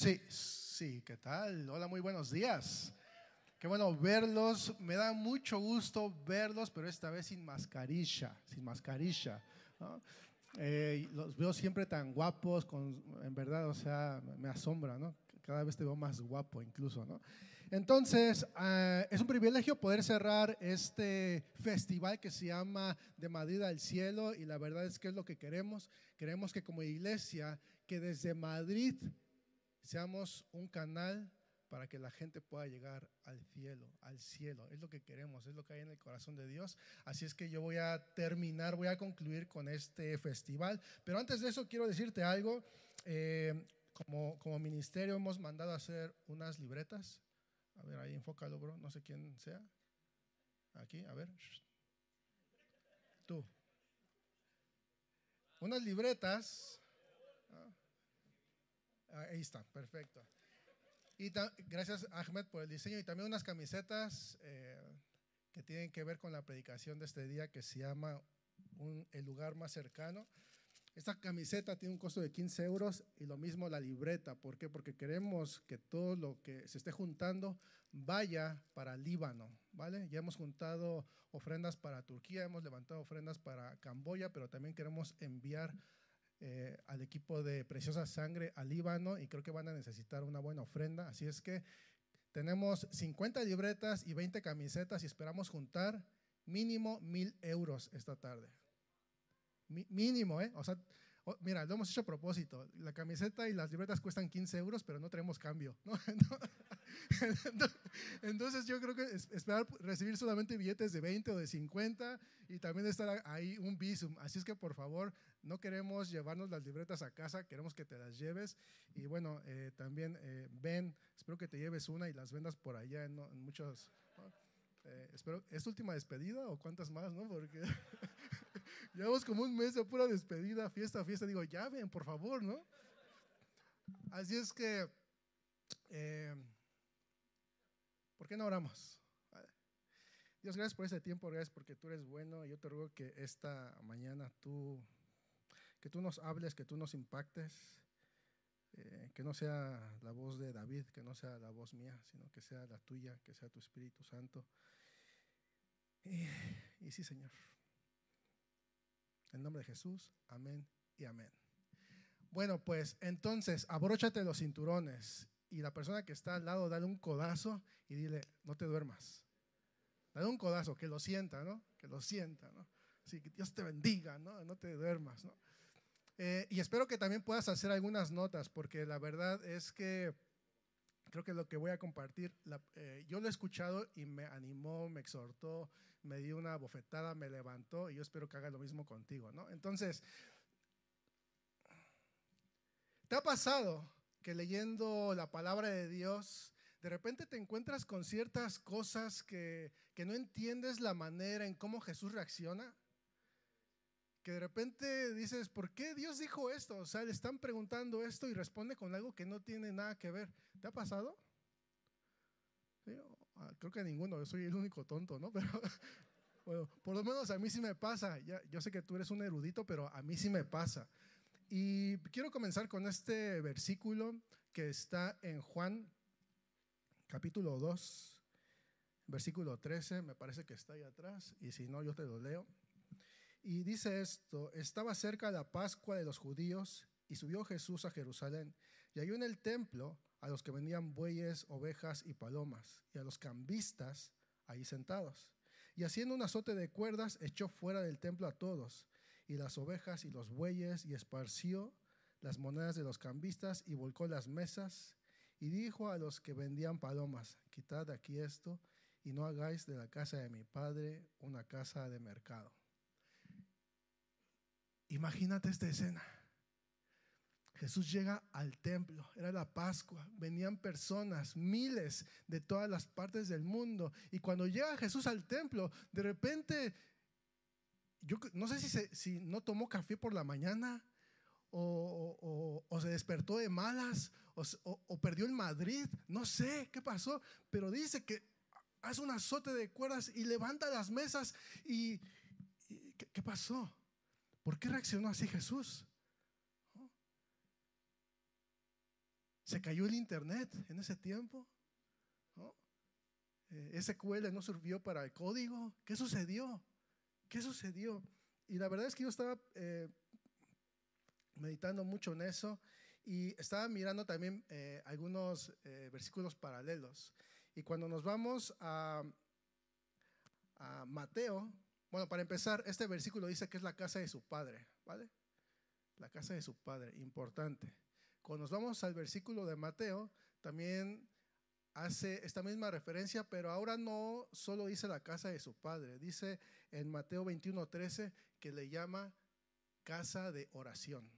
Sí, sí, ¿qué tal? Hola, muy buenos días. Qué bueno verlos. Me da mucho gusto verlos, pero esta vez sin mascarilla, sin mascarilla. Eh, los veo siempre tan guapos, en verdad, o sea, me asombra, ¿no? Cada vez te veo más guapo incluso, ¿no? Entonces, ah, es un privilegio poder cerrar este festival que se llama De Madrid al Cielo y la verdad es que es lo que queremos. Queremos que como iglesia, que desde Madrid seamos un canal para que la gente pueda llegar al cielo, al cielo. Es lo que queremos, es lo que hay en el corazón de Dios. Así es que yo voy a terminar, voy a concluir con este festival. Pero antes de eso quiero decirte algo. Eh, como, como ministerio hemos mandado a hacer unas libretas a ver, ahí enfócalo, bro. No sé quién sea. Aquí, a ver. Tú. Unas libretas. Ah, ahí está, perfecto. Y gracias, Ahmed, por el diseño. Y también unas camisetas eh, que tienen que ver con la predicación de este día que se llama El lugar más cercano. Esta camiseta tiene un costo de 15 euros y lo mismo la libreta. ¿Por qué? Porque queremos que todo lo que se esté juntando vaya para Líbano, ¿vale? Ya hemos juntado ofrendas para Turquía, hemos levantado ofrendas para Camboya, pero también queremos enviar eh, al equipo de Preciosa Sangre a Líbano y creo que van a necesitar una buena ofrenda. Así es que tenemos 50 libretas y 20 camisetas y esperamos juntar mínimo mil euros esta tarde mínimo, ¿eh? O sea, mira, lo hemos hecho a propósito. La camiseta y las libretas cuestan 15 euros, pero no tenemos cambio. ¿no? Entonces yo creo que esperar recibir solamente billetes de 20 o de 50 y también estar ahí un visum. Así es que por favor, no queremos llevarnos las libretas a casa, queremos que te las lleves. Y bueno, eh, también eh, ven, espero que te lleves una y las vendas por allá en, muchos... Eh, espero, ¿Es última despedida o cuántas más? ¿no? Porque Llevamos como un mes de pura despedida, fiesta, fiesta. Digo, ya ven, por favor, ¿no? Así es que, eh, ¿por qué no oramos? Dios, gracias por este tiempo, gracias porque tú eres bueno. Yo te ruego que esta mañana tú, que tú nos hables, que tú nos impactes, eh, que no sea la voz de David, que no sea la voz mía, sino que sea la tuya, que sea tu Espíritu Santo. Y, y sí, Señor. En nombre de Jesús, amén y amén. Bueno, pues entonces, abróchate los cinturones y la persona que está al lado, dale un codazo y dile, no te duermas. Dale un codazo, que lo sienta, ¿no? Que lo sienta, ¿no? Así que Dios te bendiga, ¿no? No te duermas, ¿no? Eh, y espero que también puedas hacer algunas notas, porque la verdad es que creo que lo que voy a compartir, eh, yo lo he escuchado y me animó, me exhortó, me dio una bofetada, me levantó y yo espero que haga lo mismo contigo, ¿no? Entonces, ¿te ha pasado que leyendo la palabra de Dios, de repente te encuentras con ciertas cosas que, que no entiendes la manera en cómo Jesús reacciona? que de repente dices, ¿por qué Dios dijo esto? O sea, le están preguntando esto y responde con algo que no tiene nada que ver. ¿Te ha pasado? Ah, creo que ninguno, yo soy el único tonto, ¿no? Pero bueno, por lo menos a mí sí me pasa. Ya, yo sé que tú eres un erudito, pero a mí sí me pasa. Y quiero comenzar con este versículo que está en Juan capítulo 2, versículo 13, me parece que está ahí atrás, y si no, yo te lo leo. Y dice esto, estaba cerca la Pascua de los judíos y subió Jesús a Jerusalén y halló en el templo a los que vendían bueyes, ovejas y palomas y a los cambistas ahí sentados. Y haciendo un azote de cuerdas echó fuera del templo a todos y las ovejas y los bueyes y esparció las monedas de los cambistas y volcó las mesas y dijo a los que vendían palomas, quitad aquí esto y no hagáis de la casa de mi padre una casa de mercado. Imagínate esta escena. Jesús llega al templo, era la Pascua, venían personas, miles de todas las partes del mundo. Y cuando llega Jesús al templo, de repente, yo no sé si, si no tomó café por la mañana o, se despertó de malas o, perdió el Madrid, no sé qué pasó, pero dice que hace un azote de cuerdas y levanta las mesas y, ¿qué pasó? ¿Por qué reaccionó así Jesús? Se cayó el internet en ese tiempo. ¿no? Eh, no sirvió para el código. ¿Qué sucedió? ¿Qué sucedió? Y la verdad es que yo estaba eh, meditando mucho en eso y estaba mirando también eh, algunos eh, versículos paralelos. Y cuando nos vamos a, a Mateo, bueno, para empezar, este versículo dice que es la casa de su padre, ¿vale? La casa de su padre, importante. Cuando nos vamos al versículo de Mateo, también hace esta misma referencia, pero ahora no solo dice la casa de su padre, dice en Mateo 21:13 que le llama casa de oración.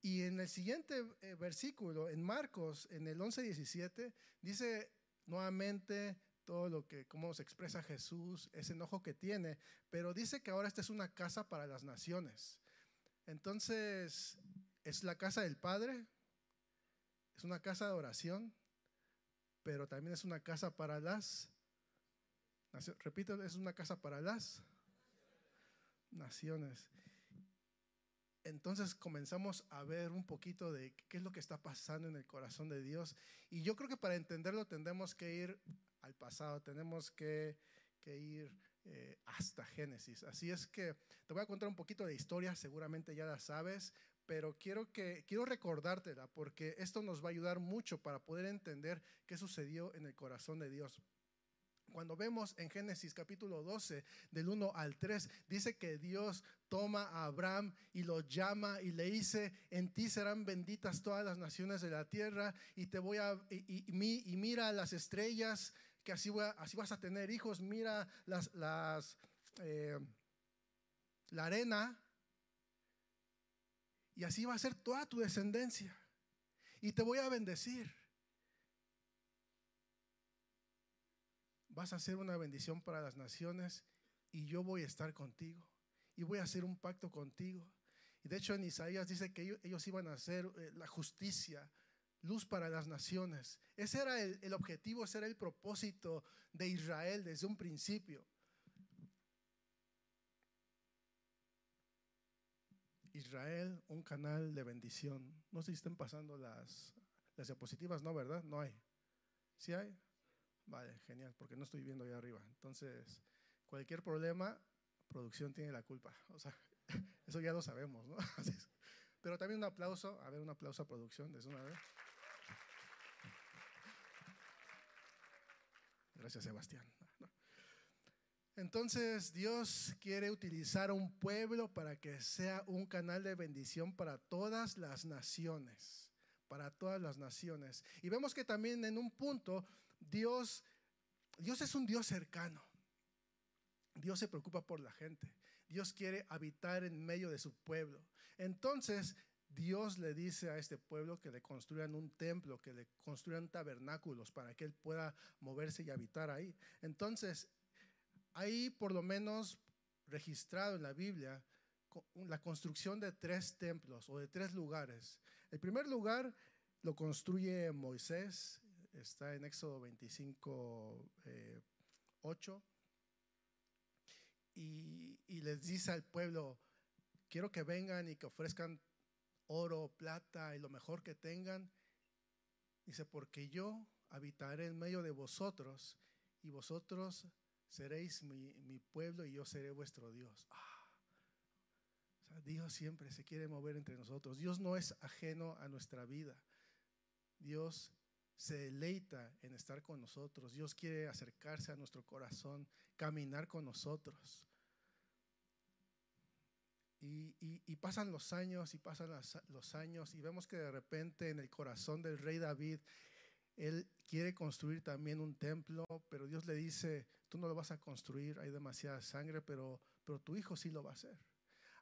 Y en el siguiente eh, versículo, en Marcos, en el 11:17, dice nuevamente todo lo que, cómo se expresa Jesús, ese enojo que tiene, pero dice que ahora esta es una casa para las naciones. Entonces, es la casa del Padre, es una casa de oración, pero también es una casa para las, repito, es una casa para las naciones entonces comenzamos a ver un poquito de qué es lo que está pasando en el corazón de Dios. Y yo creo que para entenderlo tendremos que ir al pasado, tenemos que, ir eh, hasta Génesis. Así es que te voy a contar un poquito de historia, seguramente ya la sabes, pero quiero, que, quiero recordártela porque esto nos va a ayudar mucho para poder entender qué sucedió en el corazón de Dios. Cuando vemos en Génesis capítulo 12, del 1 al 3, dice que Dios toma a Abraham y lo llama y le dice, en ti serán benditas todas las naciones de la tierra y te voy a, y, mira las estrellas, que así, así vas a tener hijos, mira las, las eh, la arena y así va a ser toda tu descendencia y te voy a bendecir. vas a ser una bendición para las naciones y yo voy a estar contigo y voy a hacer un pacto contigo. Y de hecho en Isaías dice que ellos, iban a hacer eh, la justicia, luz para las naciones. Ese era el, el objetivo, ese era el propósito de Israel desde un principio. Israel, un canal de bendición. No sé si están pasando las, las diapositivas, no, ¿verdad? No hay. ¿Sí hay? Vale, genial, porque no estoy viendo ahí arriba. Entonces, cualquier problema, producción tiene la culpa. O sea, eso ya lo sabemos, ¿no? Pero también un aplauso, a ver, un aplauso a producción, de una vez. Gracias, Sebastián. Entonces Dios quiere utilizar un pueblo para que sea un canal de bendición para todas las naciones, para todas las naciones. Y vemos que también en un punto Dios, Dios es un Dios cercano. Dios se preocupa por la gente. Dios quiere habitar en medio de su pueblo. Entonces, Dios le dice a este pueblo que le construyan un templo, que le construyan tabernáculos para que él pueda moverse y habitar ahí. Entonces, hay por lo menos registrado en la Biblia la construcción de tres templos o de tres lugares. El primer lugar lo construye Moisés está en Éxodo 25, 8. Eh, y, y les dice al pueblo, quiero que vengan y que ofrezcan oro, plata y lo mejor que tengan. Dice, porque yo habitaré en medio de vosotros y vosotros seréis mi, mi pueblo y yo seré vuestro Dios. Ah. Dios siempre se quiere mover entre nosotros. Dios no es ajeno a nuestra vida. Dios se deleita en estar con nosotros. Dios quiere acercarse a nuestro corazón, caminar con nosotros. Y, pasan los años y pasan los años y vemos que de repente en el corazón del rey David, él quiere construir también un templo, pero Dios le dice, tú no lo vas a construir, hay demasiada sangre, pero, pero tu hijo sí lo va a hacer.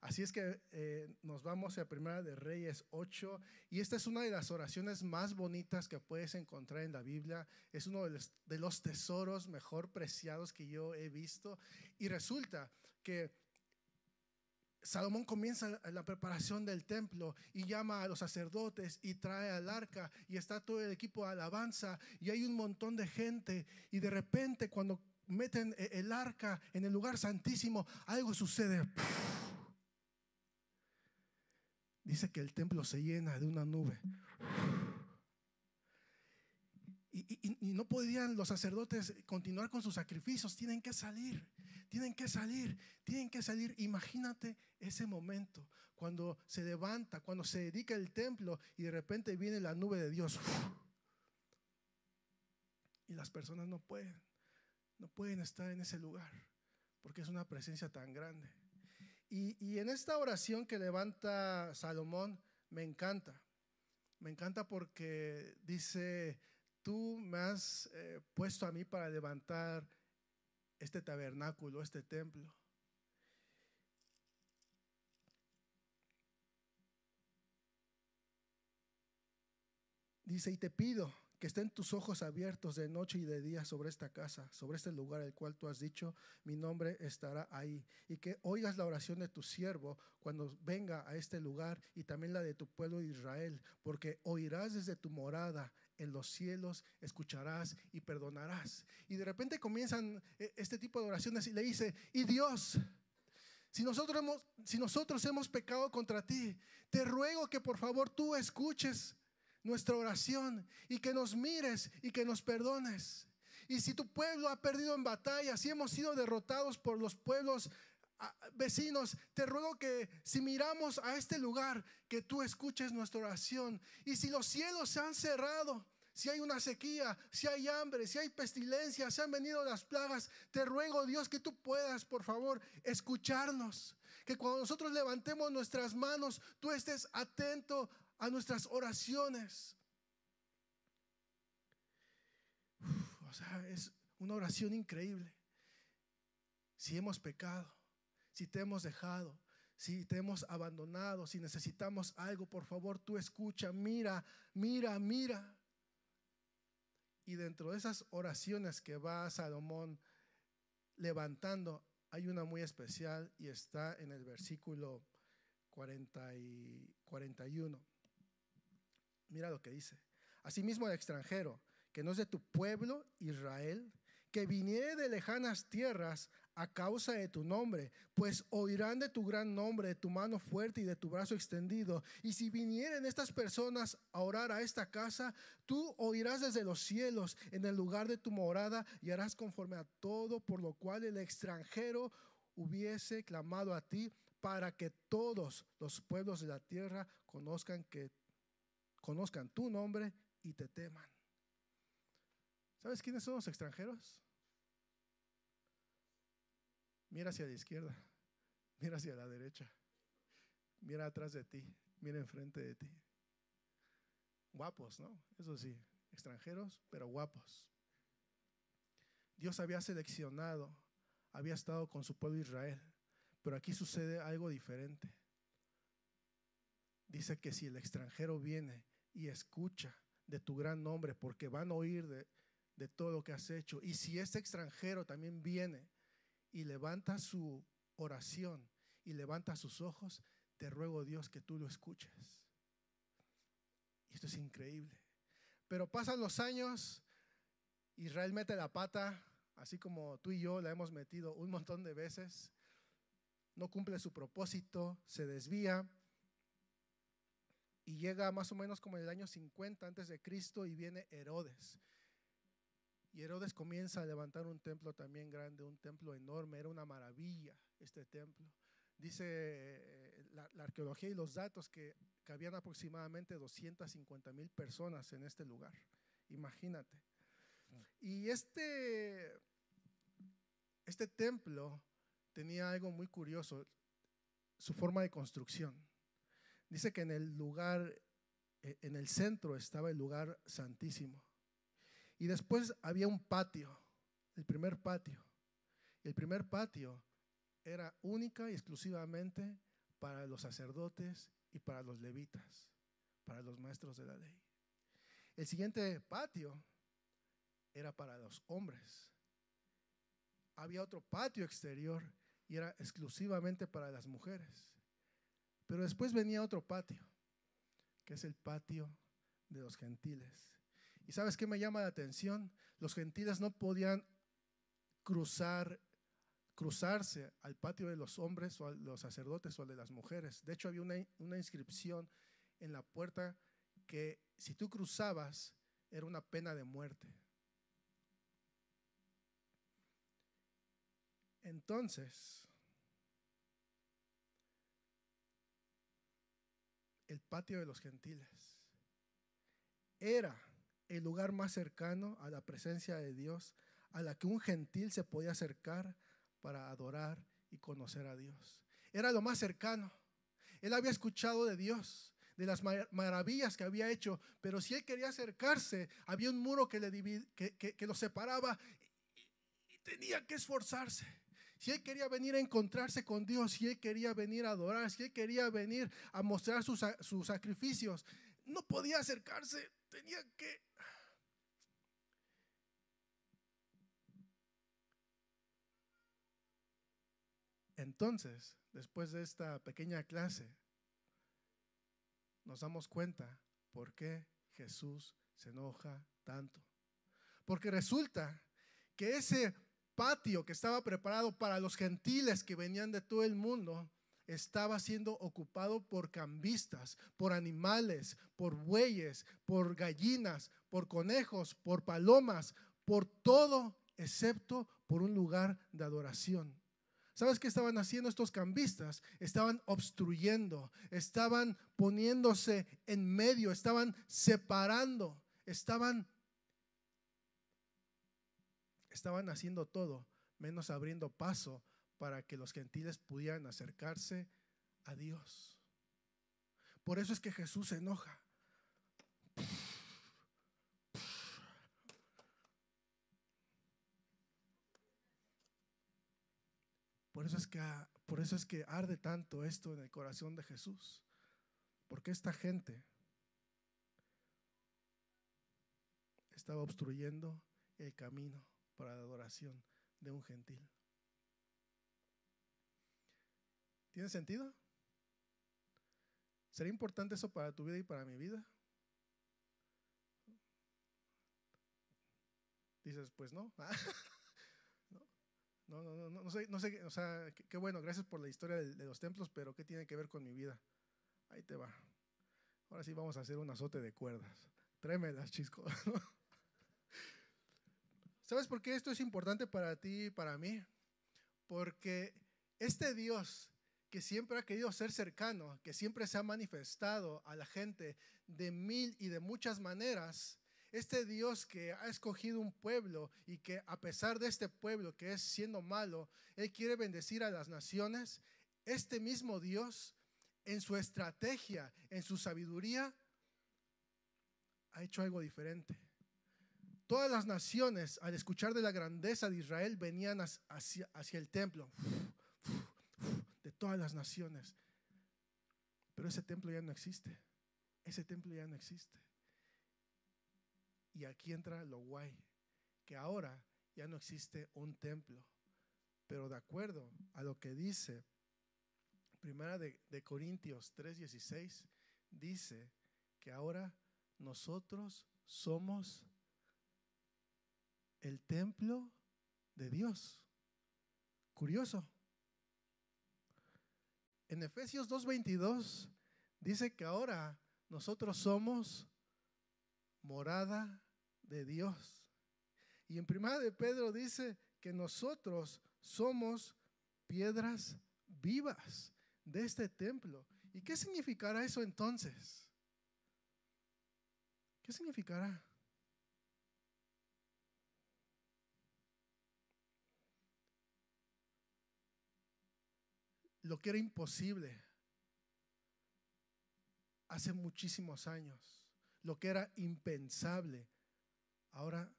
Así es que eh, nos vamos a Primera de Reyes 8 y esta es una de las oraciones más bonitas que puedes encontrar en la Biblia. Es uno de los, tesoros mejor preciados que yo he visto. Y resulta que Salomón comienza la preparación del templo y llama a los sacerdotes y trae al arca y está todo el equipo de alabanza y hay un montón de gente y de repente cuando meten eh, el arca en el lugar santísimo, algo sucede. Dice que el templo se llena de una nube. Y, no podían los sacerdotes continuar con sus sacrificios, tienen que salir, tienen que salir, tienen que salir. Imagínate ese momento cuando se levanta, cuando se dedica el templo y de repente viene la nube de Dios. Y las personas no pueden no pueden estar en ese lugar porque es una presencia tan grande. Y, en esta oración que levanta Salomón, me encanta. Me encanta porque dice, tú me has eh, puesto a mí para levantar este tabernáculo, este templo. Dice, y te pido que estén tus ojos abiertos de noche y de día sobre esta casa, sobre este lugar el cual tú has dicho, mi nombre estará ahí. Y que oigas la oración de tu siervo cuando venga a este lugar y también la de tu pueblo Israel, porque oirás desde tu morada en los cielos, escucharás y perdonarás. Y de repente comienzan eh, este tipo de oraciones y le dice, y Dios, si nosotros hemos, si nosotros hemos pecado contra ti, te ruego que por favor tú escuches nuestra oración y que nos mires y que nos perdones. Y si tu pueblo ha perdido en batalla, si hemos sido derrotados por los pueblos ah, vecinos, te ruego que si miramos a este lugar, que tú escuches nuestra oración. Y si los cielos se han cerrado, si hay una sequía, si hay hambre, si hay pestilencia, si han venido las plagas, te ruego Dios que tú puedas, por favor, escucharnos. Que cuando nosotros levantemos nuestras manos, tú estés atento a nuestras oraciones. o sea, es una oración increíble. Si hemos pecado, si te hemos dejado, si te hemos abandonado, si necesitamos algo, por favor, tú escucha, mira, mira, mira. Y dentro de esas oraciones que va Salomón levantando, hay una muy especial y está en el versículo 40 y 41. Mira lo que dice. Asimismo el extranjero, que no es de tu pueblo Israel, que viniere de lejanas tierras a causa de tu nombre, pues oirán de tu gran nombre, de tu mano fuerte y de tu brazo extendido. Y si vinieren estas personas a orar a esta casa, tú oirás desde los cielos en el lugar de tu morada y harás conforme a todo por lo cual el extranjero hubiese clamado a ti para que todos los pueblos de la tierra conozcan que conozcan tu nombre y te teman. ¿Sabes quiénes son los extranjeros? Mira hacia la izquierda, mira hacia la derecha, mira atrás de ti, mira enfrente de ti. Guapos, ¿no? Eso sí, extranjeros, pero guapos. Dios había seleccionado, había estado con su pueblo Israel, pero aquí sucede algo diferente. Dice que si el extranjero viene y escucha de tu gran nombre, porque van a oír de, todo lo que has hecho. Y si este extranjero también viene y levanta su oración y levanta sus ojos, te ruego Dios que tú lo escuches. Esto es increíble. Pero pasan los años, Israel mete la pata, así como tú y yo la hemos metido un montón de veces, no cumple su propósito, se desvía y llega más o menos como en el año 50 antes de Cristo y viene Herodes. Y Herodes comienza a levantar un templo también grande, un templo enorme, era una maravilla este templo. Dice eh, la, arqueología y los datos que, que habían aproximadamente 250 mil personas en este lugar. Imagínate. Y este, este templo tenía algo muy curioso, su forma de construcción. Dice que en el lugar, e, en el centro estaba el lugar santísimo. Y después había un patio, el primer patio. El primer patio era única y exclusivamente para los sacerdotes y para los levitas, para los maestros de la ley. El siguiente patio era para los hombres. Había otro patio exterior y era exclusivamente para las mujeres. Pero después venía otro patio, que es el patio de los gentiles. ¿Y sabes qué me llama la atención? Los gentiles no podían cruzar cruzarse al patio de los hombres o a los sacerdotes o al de las mujeres. De hecho, había una, una inscripción en la puerta que si tú cruzabas era una pena de muerte. Entonces, el patio de los gentiles era el lugar más cercano a la presencia de Dios a la que un gentil se podía acercar para adorar y conocer a Dios. Era lo más cercano. Él había escuchado de Dios, de las maravillas que había hecho, pero si él quería acercarse, había un muro que, lo separaba y, tenía que esforzarse. Si él quería venir a encontrarse con Dios, si él quería venir a adorar, si él quería venir a mostrar sus, sus sacrificios, no podía acercarse, tenía que Entonces, después de esta pequeña clase, nos damos cuenta por qué Jesús se enoja tanto. Porque resulta que ese patio que estaba preparado para los gentiles que venían de todo el mundo, estaba siendo ocupado por cambistas, por animales, por bueyes, por gallinas, por conejos, por palomas, por todo excepto por un lugar de adoración. ¿Sabes qué estaban haciendo estos cambistas? Estaban obstruyendo, estaban poniéndose en medio, estaban separando, estaban estaban haciendo todo menos abriendo paso para que los gentiles pudieran acercarse a Dios. Por eso es que Jesús se enoja. Por eso es que, por eso es que arde tanto esto en el corazón de Jesús. Porque esta gente estaba obstruyendo el camino para la adoración de un gentil. ¿Tiene sentido? ¿Sería importante eso para tu vida y para mi vida? Dices, pues no. No, no, no, no, sé, no sé, o sea, qué, bueno, gracias por la historia de, los templos, pero ¿qué tiene que ver con mi vida? Ahí te va. Ahora sí vamos a hacer un azote de cuerdas. Trémelas, chisco. ¿Sabes por qué esto es importante para ti y para mí? Porque este Dios que siempre ha querido ser cercano, que siempre se ha manifestado a la gente de mil y de muchas maneras, este Dios que ha escogido un pueblo y que a pesar de este pueblo que es siendo malo, Él quiere bendecir a las naciones, este mismo Dios en su estrategia, en su sabiduría, ha hecho algo diferente. Todas las naciones, al escuchar de la grandeza de Israel, venían hacia, el templo, de todas las naciones. Pero ese templo ya no existe. Ese templo ya no existe. Y aquí entra lo guay, que ahora ya no existe un templo, pero de acuerdo a lo que dice Primera de, de Corintios 3:16, dice que ahora nosotros somos el templo de Dios. Curioso. En Efesios 2:22 dice que ahora nosotros somos morada de Dios. Y en primera de Pedro dice que nosotros somos piedras vivas de este templo. ¿Y qué significará eso entonces? ¿Qué significará? Lo que era imposible hace muchísimos años lo que era impensable, ahora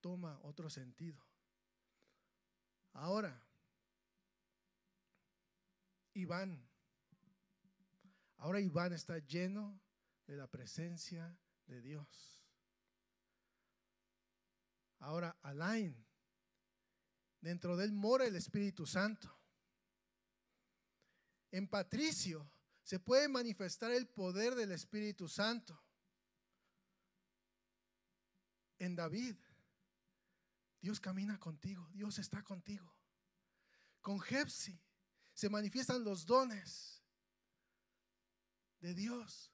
toma otro sentido. Ahora, Iván, ahora Iván está lleno de la presencia de Dios. Ahora Alain, dentro de él mora el Espíritu Santo. En Patricio, se puede manifestar el poder del Espíritu Santo. En David, Dios camina contigo, Dios está contigo. Con Jepsi se manifiestan los dones de Dios.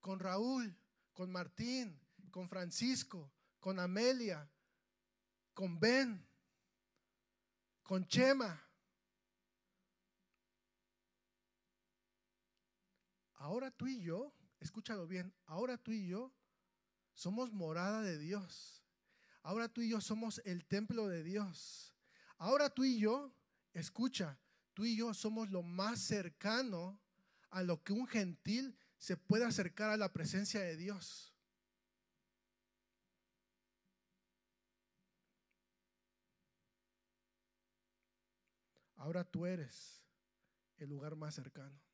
Con Raúl, con Martín, con Francisco, con Amelia, con Ben, con Chema. Ahora tú y yo, escúchalo bien, ahora tú y yo somos morada de Dios. Ahora tú y yo somos el templo de Dios. Ahora tú y yo, escucha, tú y yo somos lo más cercano a lo que un gentil se puede acercar a la presencia de Dios. Ahora tú eres el lugar más cercano.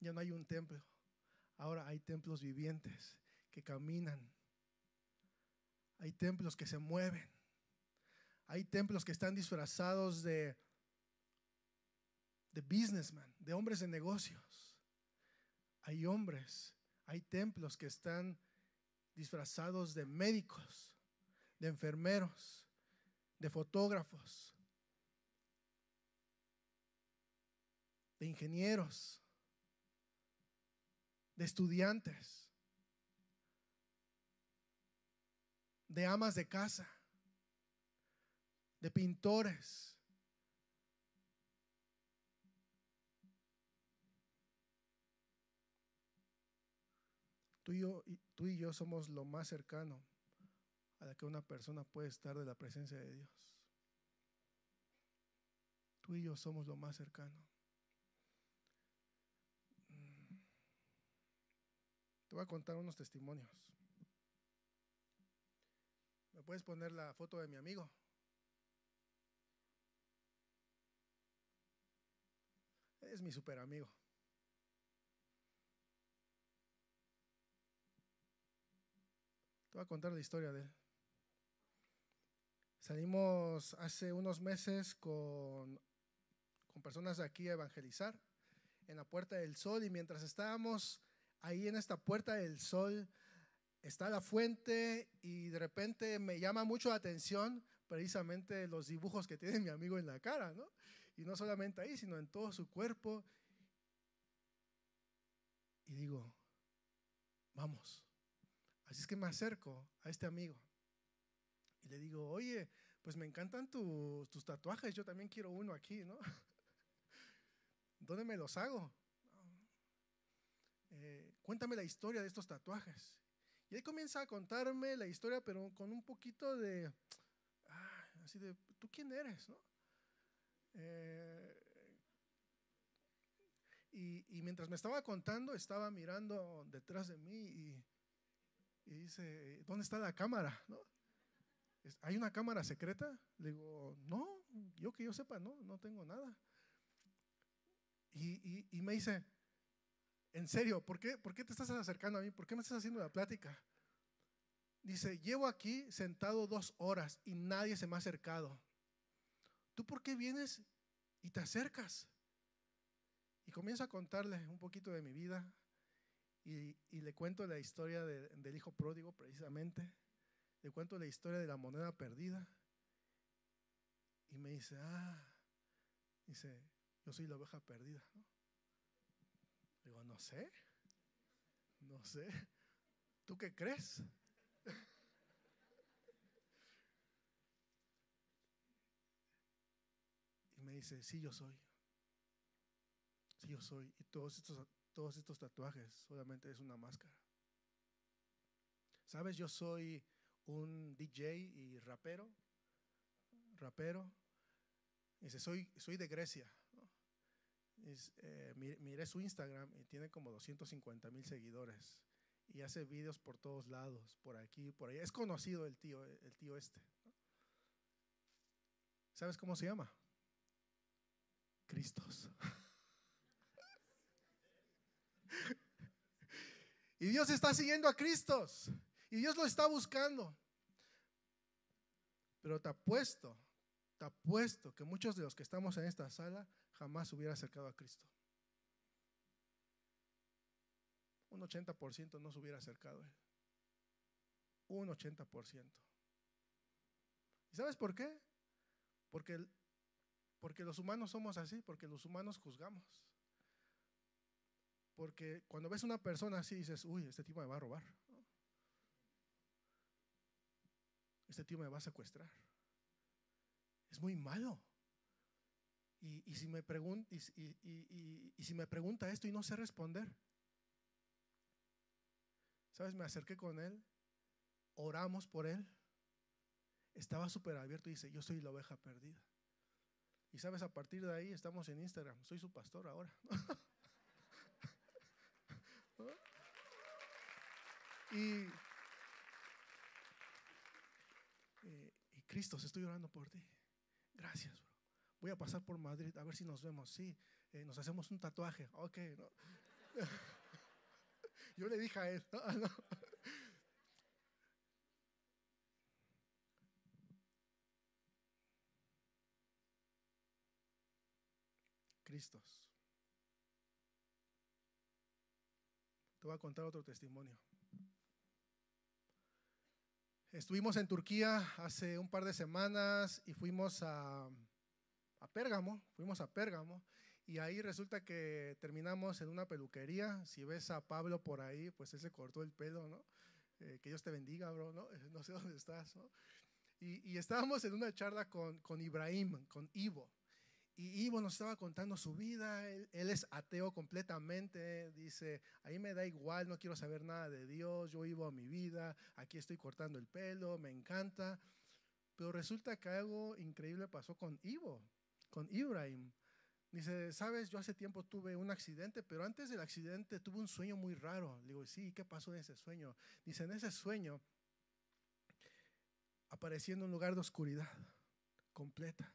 Ya no hay un templo. Ahora hay templos vivientes que caminan. Hay templos que se mueven. Hay templos que están disfrazados de, de businessmen, de hombres de negocios. Hay hombres, hay templos que están disfrazados de médicos, de enfermeros, de fotógrafos, de ingenieros, de estudiantes, de amas de casa, de pintores. Tú y, yo, tú y yo somos lo más cercano a la que una persona puede estar de la presencia de Dios. Tú y yo somos lo más cercano. Te voy a contar unos testimonios. ¿Me puedes poner la foto de mi amigo? Es mi super amigo. Te voy a contar la historia de él. Salimos hace unos meses con, con personas de aquí a evangelizar en la Puerta del Sol y mientras estábamos ahí en esta Puerta del Sol está la fuente y de repente me llama mucho la atención precisamente los dibujos que tiene mi amigo en la cara, ¿no? Y no solamente ahí, sino en todo su cuerpo. Y digo, vamos. Así es que me acerco a este amigo y le digo, oye, pues me encantan tus tatuajes, yo también quiero uno aquí, ¿no? ¿Dónde me los hago? Eh, cuéntame la historia de estos tatuajes. Y él comienza a contarme la historia, pero con un poquito de, ah, así de, ¿tú quién eres? No? Eh, y, y, mientras me estaba contando, estaba mirando detrás de mí y, y dice, ¿dónde está la cámara? ¿No? ¿hay una cámara secreta? Le digo, no, yo que yo sepa, no, no tengo nada. Y, y, me dice, en serio, ¿por qué, ¿por qué te estás acercando a mí? ¿Por qué me estás haciendo la plática? Dice, llevo aquí sentado dos horas y nadie se me ha acercado. ¿Tú por qué vienes y te acercas? Y comienzo a contarle un poquito de mi vida y, le cuento la historia del hijo pródigo precisamente le cuento la historia de la moneda perdida. Y me dice, ah, dice, yo soy la oveja perdida. Digo, no sé, no sé. ¿Tú qué crees? Y me dice, sí, yo soy. Sí, yo soy. Y todos estos, todos estos tatuajes solamente es una máscara. ¿Sabes? Yo soy un DJ y rapero, rapero. Dice, soy, soy de Grecia. Eh, miré su Instagram y tiene como 250 mil seguidores. Y hace videos por todos lados, por aquí, por ahí. Es conocido el tío, el tío este. ¿Sabes cómo se llama? Cristos. y Dios está siguiendo a Cristos. Y Dios lo está buscando. Pero te apuesto, te apuesto que muchos de los que estamos en esta sala jamás hubiera acercado a Cristo. Un 80% no se hubiera acercado a Él. Un 80%. ¿Y sabes por qué? Porque, porque los humanos somos así, porque los humanos juzgamos. Porque cuando ves una persona así dices, uy, este tipo me va a robar. este tío me va a secuestrar. Es muy malo. Y, si, me pregunta, y, si me pregunta esto y no sé responder, ¿sabes? Me acerqué con él, oramos por él, estaba súper abierto y dice, yo soy la oveja perdida. Y sabes, a partir de ahí estamos en Instagram, soy su pastor ahora. y, eh, y Cristo, estoy orando por ti. Gracias. Voy a pasar por Madrid a ver si nos vemos. Sí, eh, nos hacemos un tatuaje. Ok, ¿no? Yo le dije a él, Cristos. Te voy a contar otro testimonio. Estuvimos en Turquía hace un par de semanas y fuimos a, a Pérgamo, fuimos a Pérgamo y ahí resulta que terminamos en una peluquería. Si ves a Pablo por ahí, pues él se cortó el pelo, ¿no? Eh, que Dios te bendiga, bro, ¿no? No sé dónde estás, ¿no? Y, y estábamos en una charla con, con Ibrahim, con Ivo. Y Ivo nos estaba contando su vida, él, es ateo completamente, dice, ahí me da igual, no quiero saber nada de Dios, yo vivo a mi vida, aquí estoy cortando el pelo, me encanta. Pero resulta que algo increíble pasó con Ivo, con Ibrahim. Dice, sabes, yo hace tiempo tuve un accidente, pero antes del accidente tuve un sueño muy raro. Le digo, sí, ¿qué pasó en ese sueño? Dice, en ese sueño aparecí en un lugar de oscuridad completa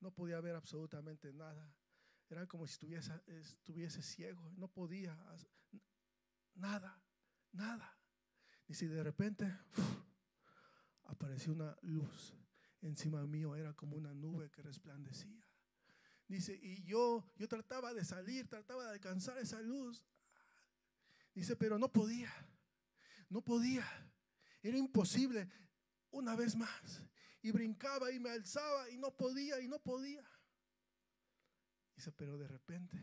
no podía ver absolutamente nada. Era como si estuviese, estuviese ciego, no podía, nada, nada. Y si de repente apareció una luz encima mío, era como una nube que resplandecía. Dice, y yo, yo trataba de salir, trataba de alcanzar esa luz. Dice, pero no podía, no podía. Era imposible. Una vez más y brincaba y me alzaba y no podía y no podía. Dice, pero de repente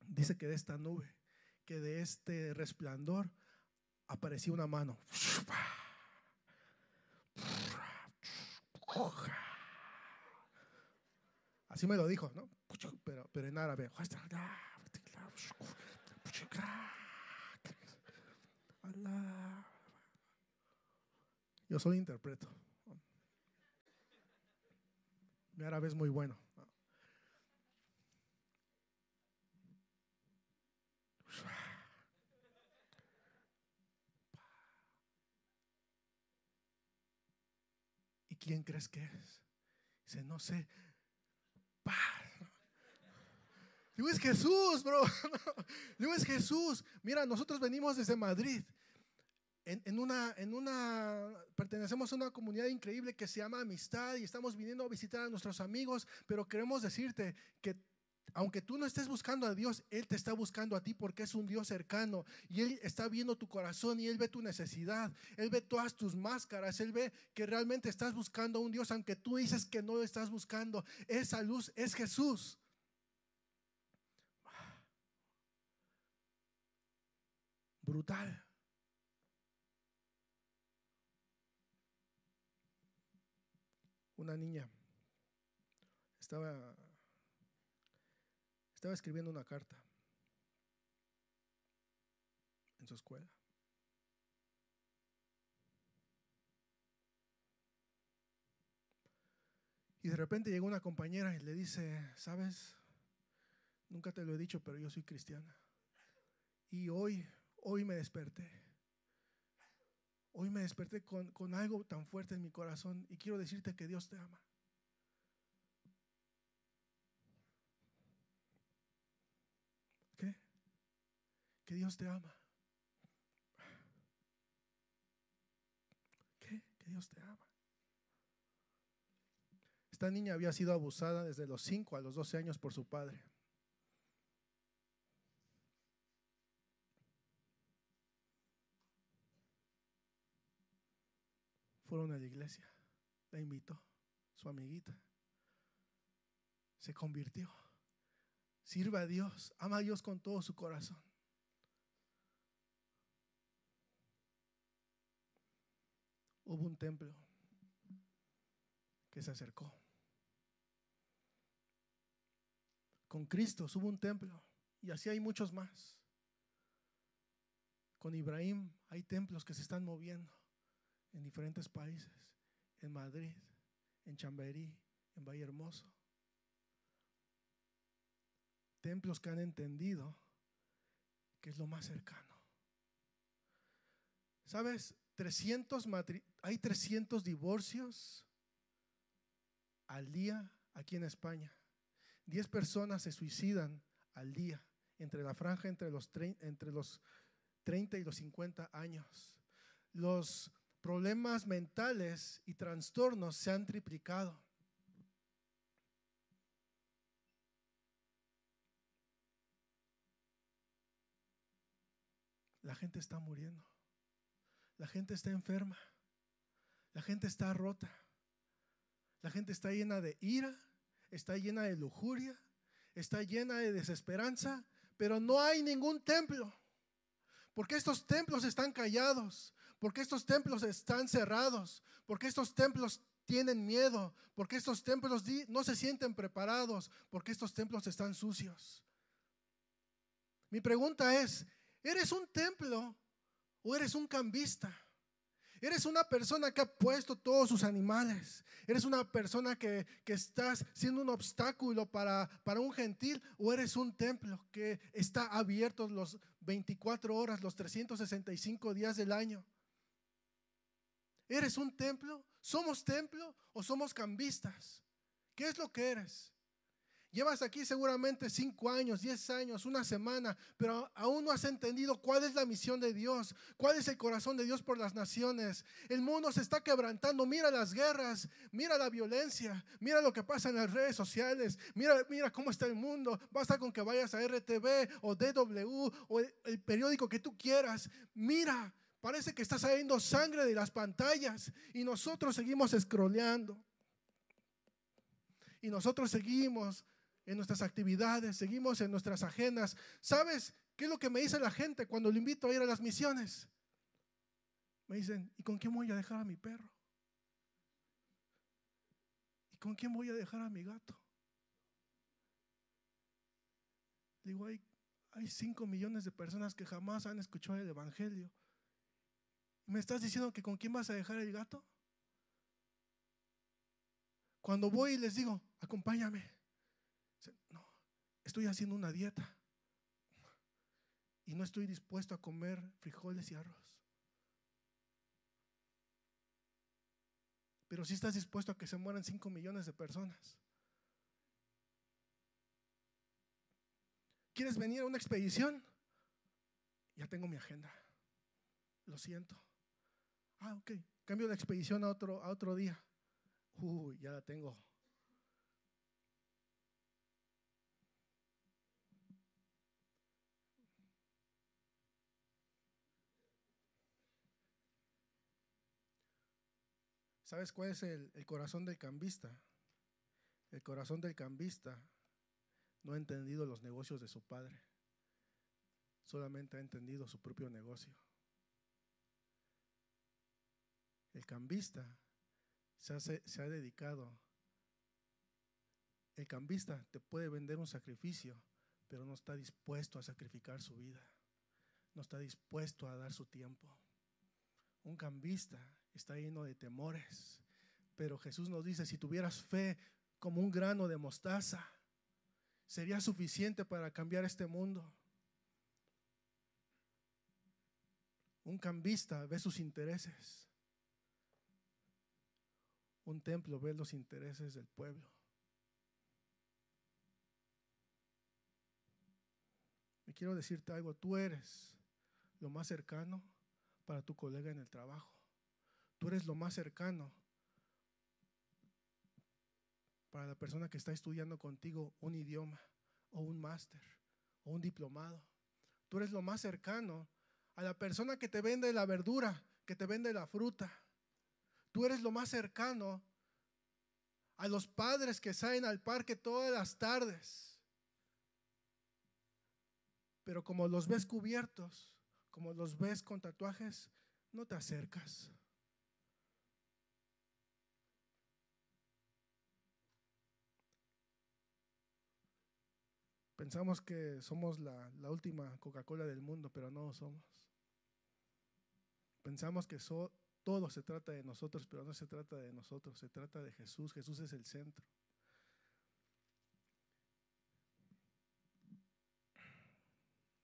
dice que de esta nube, de este resplandor apareció una mano. Así me lo dijo, ¿no? Pero, pero en árabe. Yo soy interpreto. Mi árabe es muy bueno. Quién crees que es? Dice, no sé. Digo, es Jesús, bro. Digo, es Jesús. Mira, nosotros venimos desde Madrid en, una, en una, pertenecemos a una comunidad increíble que se llama Amistad y estamos viniendo a visitar a nuestros amigos, pero queremos decirte que aunque tú no estés buscando a Dios, Él te está buscando a ti porque es un Dios cercano y Él está viendo tu corazón y Él ve tu necesidad, Él ve todas tus máscaras, Él ve que realmente estás buscando a un Dios, aunque tú dices que no lo estás buscando. Esa luz es Jesús. Brutal. una niña estaba, estaba escribiendo una carta en su escuela. Y de repente llegó una compañera y le dice, sabes, nunca te lo he dicho, pero yo soy cristiana. Y hoy, hoy me desperté. Hoy me desperté con, algo tan fuerte en mi corazón y quiero decirte que Dios te ama. ¿Qué? Que Dios te ama. ¿Qué? Que Dios te ama. Esta niña había sido abusada desde los 5 a los 12 años por su padre. fueron a la iglesia. La invitó, su amiguita. Se convirtió. Sirve a Dios, ama a Dios con todo su corazón. Hubo un templo que se acercó. Con Cristo hubo un templo y así hay muchos más. Con Ibrahim hay templos que se están moviendo en diferentes países, en Madrid, en Chamberí, en Valle Hermoso. Templos que han entendido que es lo más cercano. ¿Sabes? 300 hay 300 divorcios al día aquí en España. 10 personas se suicidan al día entre la franja entre los, entre los 30 y los 50 años. Los problemas mentales y trastornos se han triplicado. La gente está muriendo. La gente está enferma. La gente está rota. La gente está llena de ira, está llena de lujuria, está llena de desesperanza, pero no hay ningún templo. Porque estos templos están callados, porque estos templos están cerrados, porque estos templos tienen miedo, porque estos templos no se sienten preparados, porque estos templos están sucios. Mi pregunta es, ¿eres un templo o eres un cambista? Eres una persona que ha puesto todos sus animales. Eres una persona que, estás siendo un obstáculo para, para un gentil o eres un templo que está abierto los 24 horas, los 365 días del año. ¿Eres un templo? ¿Somos templo o somos cambistas? ¿Qué es lo que eres? Llevas aquí seguramente cinco años, diez años, una semana, pero aún no has entendido cuál es la misión de Dios, cuál es el corazón de Dios por las naciones. El mundo se está quebrantando. Mira las guerras, mira la violencia, mira lo que pasa en las redes sociales, mira, mira cómo está el mundo. Basta con que vayas a RTV o DW o el, el periódico que tú quieras. Mira, parece que está saliendo sangre de las pantallas y nosotros seguimos escroleando. Y nosotros seguimos en nuestras actividades, seguimos en nuestras agendas. ¿Sabes qué es lo que me dice la gente cuando le invito a ir a las misiones? Me dicen, ¿y con quién voy a dejar a mi perro? ¿Y con quién voy a dejar a mi gato? Digo, hay, hay cinco millones de personas que jamás han escuchado el Evangelio. ¿Me estás diciendo que con quién vas a dejar el gato? Cuando voy y les digo, acompáñame. Estoy haciendo una dieta y no estoy dispuesto a comer frijoles y arroz. Pero si estás dispuesto a que se mueran 5 millones de personas. ¿Quieres venir a una expedición? Ya tengo mi agenda. Lo siento. Ah, ok. Cambio la expedición a otro, a otro día. Uy, ya la tengo ¿Sabes cuál es el, corazón del cambista? El corazón del cambista no ha entendido los negocios de su padre, solamente ha entendido su propio negocio. El cambista se, se ha dedicado. El cambista te puede vender un sacrificio, pero no está dispuesto a sacrificar su vida. No está dispuesto a dar su tiempo. Un cambista está lleno de temores. Pero Jesús nos dice, si tuvieras fe como un grano de mostaza, sería suficiente para cambiar este mundo. Un cambista ve sus intereses. Un templo ve los intereses del pueblo. Me quiero decirte algo, tú eres lo más cercano para tu colega en el trabajo. Tú eres lo más cercano para la persona que está estudiando contigo un idioma o un máster o un diplomado. Tú eres lo más cercano a la persona que te vende la verdura, que te vende la fruta. Tú eres lo más cercano a los padres que salen al parque todas las tardes. Pero como los ves cubiertos, como los ves con tatuajes, no te acercas. Pensamos que somos la, última Coca-Cola del mundo, pero no somos. Pensamos que todo se trata de nosotros, pero no se trata de nosotros, se trata de Jesús. Jesús es el centro.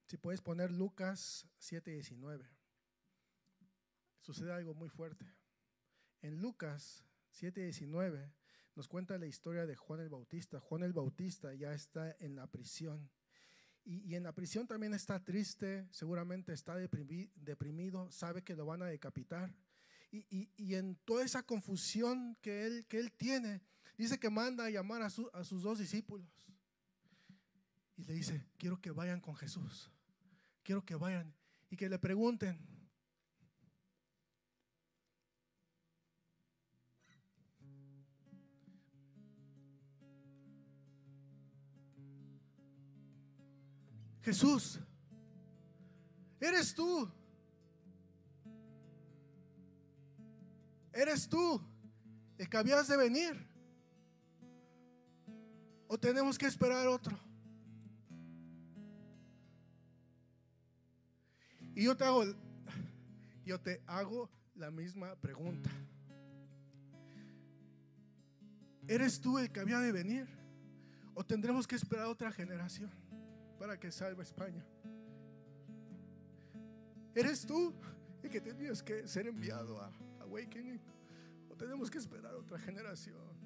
Si puedes poner Lucas 7:19. Sucede algo muy fuerte. En Lucas 7:19 nos cuenta la historia de Juan el Bautista. Juan el Bautista ya está en la prisión. Y, en la prisión también está triste, seguramente está deprimi- deprimido, sabe que lo van a decapitar. Y, en toda esa confusión que él, tiene, dice que manda a llamar a sus dos discípulos. Y le dice, quiero que vayan con Jesús. Quiero que vayan y que le pregunten, Jesús, eres tú. Eres tú el que habías de venir. ¿O tenemos que esperar otro? Y yo te hago, yo te hago la misma pregunta. ¿Eres tú el que había de venir? ¿O tendremos que esperar otra generación para que salve España? ¿Eres tú el que tenías que ser enviado a Awakening? ¿O tenemos que esperar otra generación?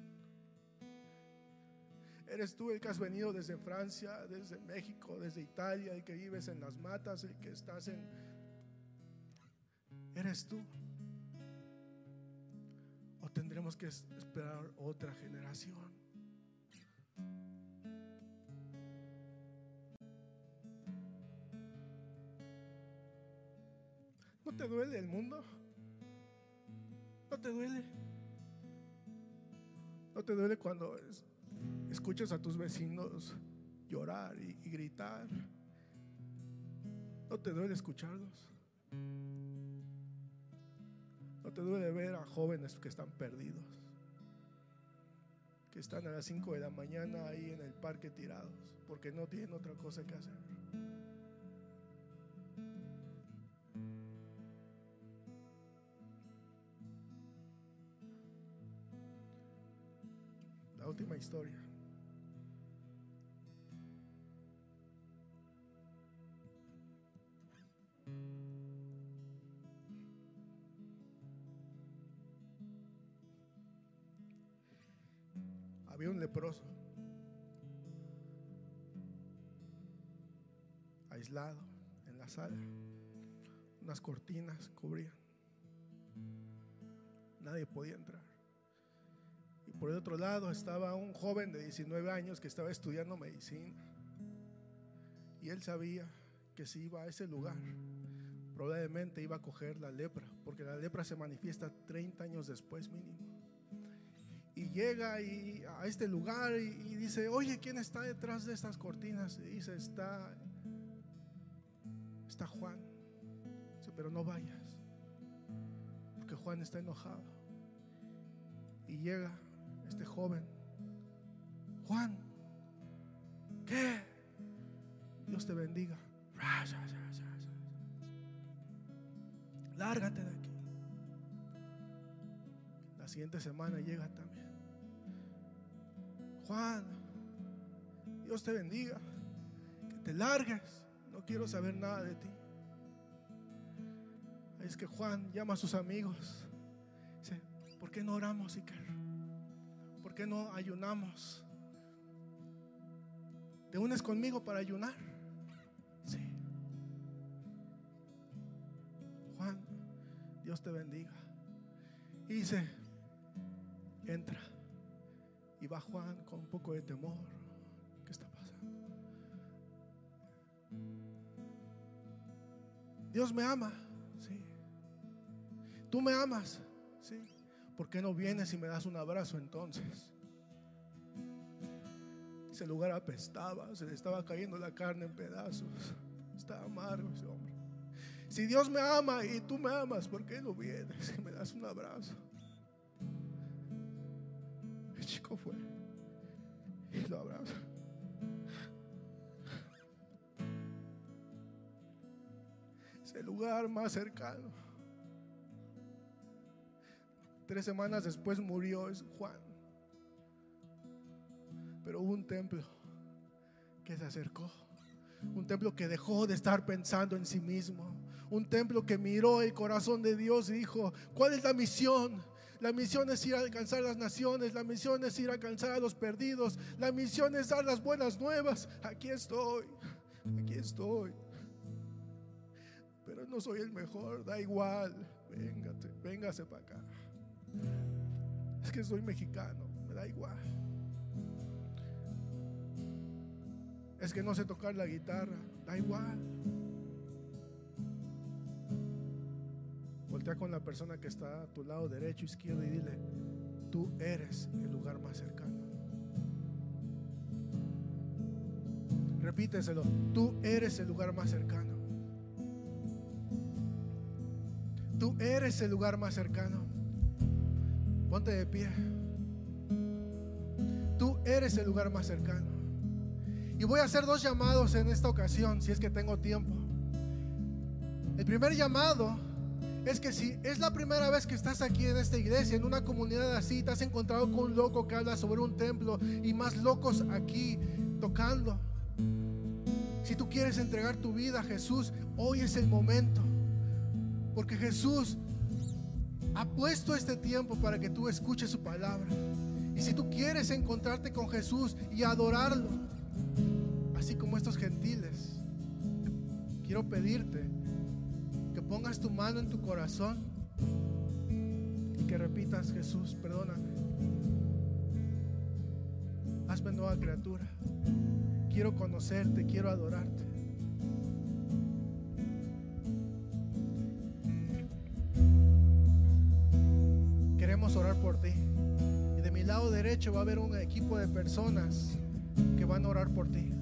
¿Eres tú el que has venido desde Francia, desde México, desde Italia, el que vives en las matas, el que estás en... ¿Eres tú? ¿O tendremos que es- esperar otra generación? ¿No te duele el mundo? ¿No te duele? ¿No te duele cuando es- escuchas a tus vecinos llorar y, y gritar? ¿No te duele escucharlos? ¿No te duele ver a jóvenes que están perdidos? Que están a las 5 de la mañana ahí en el parque tirados porque no tienen otra cosa que hacer. Última historia. Había un leproso aislado en la sala. Unas cortinas cubrían. Nadie podía entrar. Por el otro lado estaba un joven de 19 años que estaba estudiando medicina. Y él sabía que si iba a ese lugar, probablemente iba a coger la lepra, porque la lepra se manifiesta 30 años después mínimo. Y llega y a este lugar y, dice, oye, ¿quién está detrás de estas cortinas? Dice, está, está Juan. Dice, pero no vayas, porque Juan está enojado. Y llega este joven, Juan, ¿qué? Dios te bendiga. Lárgate de aquí. La siguiente semana llega también. Juan, Dios te bendiga. Que te largues. No quiero saber nada de ti. Es que Juan llama a sus amigos. Dice, ¿por qué no oramos, Iker? ¿Por qué no ayunamos? ¿Te unes conmigo para ayunar? Sí. Juan, Dios te bendiga. Y dice, entra. Y va Juan con un poco de temor. ¿Qué está pasando? Dios me ama. Sí. Tú me amas. Sí. ¿Por qué no vienes y me das un abrazo entonces? Ese lugar apestaba, se le estaba cayendo la carne en pedazos. Está amargo ese hombre. Si Dios me ama y tú me amas, ¿por qué no vienes y me das un abrazo? El chico fue y lo abraza. Es el lugar más cercano. Tres semanas después murió Juan. Pero hubo un templo que se acercó. Un templo que dejó de estar pensando en sí mismo. Un templo que miró el corazón de Dios y dijo, ¿cuál es la misión? La misión es ir a alcanzar las naciones, la misión es ir a alcanzar a los perdidos, la misión es dar las buenas nuevas. Aquí estoy, aquí estoy. Pero no soy el mejor, da igual. Véngate, véngase para acá. Es que soy mexicano, me da igual. Es que no sé tocar la guitarra, da igual. Voltea con la persona que está a tu lado derecho, izquierdo y dile, tú eres el lugar más cercano. Repíteselo, tú eres el lugar más cercano. Tú eres el lugar más cercano. Ponte de pie. Tú eres el lugar más cercano. Y voy a hacer dos llamados en esta ocasión, si es que tengo tiempo. El primer llamado es que si es la primera vez que estás aquí en esta iglesia, en una comunidad así, te has encontrado con un loco que habla sobre un templo y más locos aquí tocando. Si tú quieres entregar tu vida a Jesús, hoy es el momento. Porque Jesús ha puesto este tiempo para que tú escuches su palabra. Y si tú quieres encontrarte con Jesús y adorarlo, así como estos gentiles, quiero pedirte que pongas tu mano en tu corazón y que repitas, Jesús, perdóname. Hazme nueva criatura. Quiero conocerte, quiero adorarte. Queremos orar por ti. Y de mi lado derecho va a haber un equipo de personas que van a orar por ti.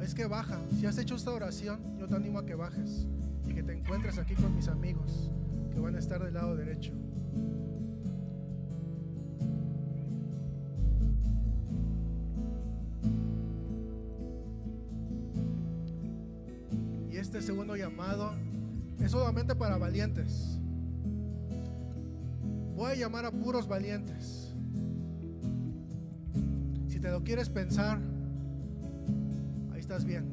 Es que baja. Si has hecho esta oración, yo te animo a que bajes y que te encuentres aquí con mis amigos que van a estar del lado derecho. Y este segundo llamado es solamente para valientes. Voy a llamar a puros valientes. Si te lo quieres pensar, ahí estás bien.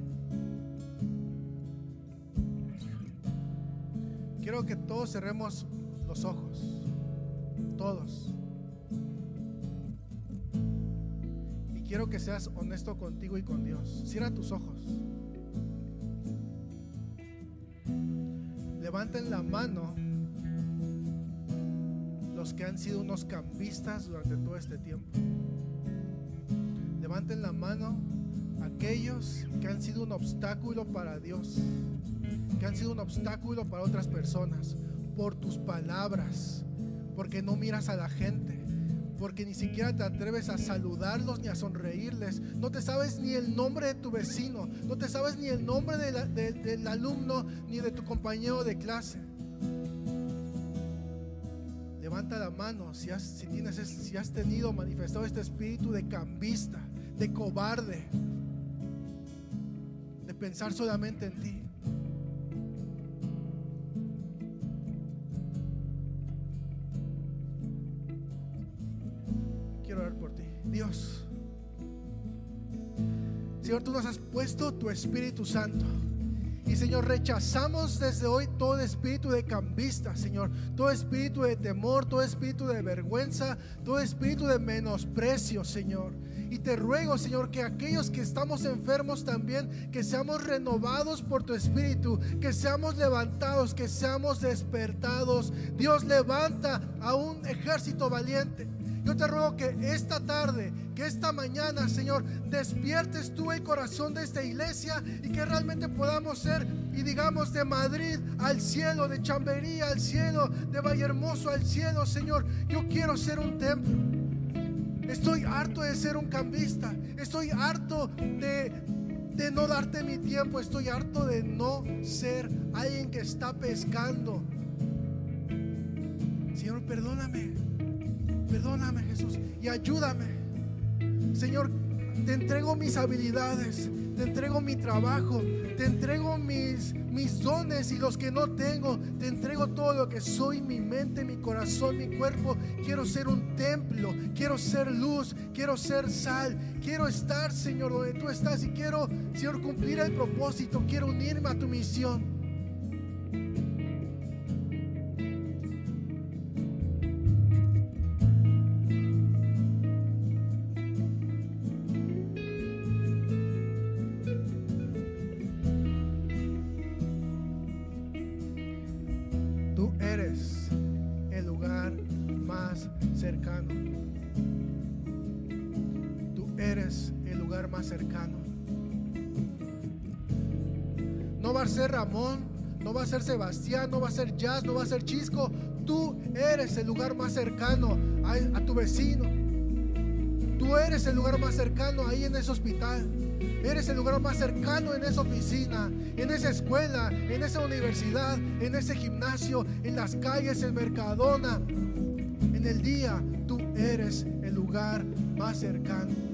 Quiero que todos cerremos los ojos. Todos. Y quiero que seas honesto contigo y con Dios. Cierra tus ojos. Levanten la mano que han sido unos campistas durante todo este tiempo. Levanten la mano aquellos que han sido un obstáculo para Dios, que han sido un obstáculo para otras personas, por tus palabras, porque no miras a la gente, porque ni siquiera te atreves a saludarlos ni a sonreírles. No te sabes ni el nombre de tu vecino, no te sabes ni el nombre del alumno ni de tu compañero de clase. Levanta la mano si has, si, tienes, si has tenido manifestado este espíritu de cambista, de cobarde, de pensar solamente en ti. Quiero orar por ti. Dios. Señor, tú nos has puesto tu Espíritu Santo. Y Señor, rechazamos desde hoy todo espíritu de cambista, Señor. Todo espíritu de temor, todo espíritu de vergüenza, todo espíritu de menosprecio, Señor. Y te ruego, Señor, que aquellos que estamos enfermos también, que seamos renovados por tu espíritu, que seamos levantados, que seamos despertados. Dios levanta a un ejército valiente. Yo te ruego que esta tarde, que esta mañana, Señor, despiertes tú el corazón de esta iglesia y que realmente podamos ser y digamos de Madrid al cielo, de Chamberí al cielo, de Vallehermoso al cielo, Señor. Yo quiero ser un templo. Estoy harto de ser un cambista. Estoy harto de, de no darte mi tiempo. Estoy harto de no ser alguien que está pescando. Señor, perdóname. Perdóname, Jesús. Y ayúdame. Señor, te entrego mis habilidades. te entrego mi trabajo, te entrego mis, mis dones y los que no tengo, te entrego todo lo que soy, mi mente, mi corazón, mi cuerpo. Quiero ser un templo, quiero ser luz, quiero ser sal, quiero estar, Señor, donde tú estás y quiero, Señor, cumplir el propósito, quiero unirme a tu misión. Ser Sebastián, no va a ser Jazz, no va a ser Chisco. Tú eres el lugar más cercano a, tu vecino. Tú eres el lugar más cercano ahí en ese hospital. Eres el lugar más cercano en esa oficina, en esa escuela, en esa universidad, en ese gimnasio, en las calles, en Mercadona. En el día, tú eres el lugar más cercano.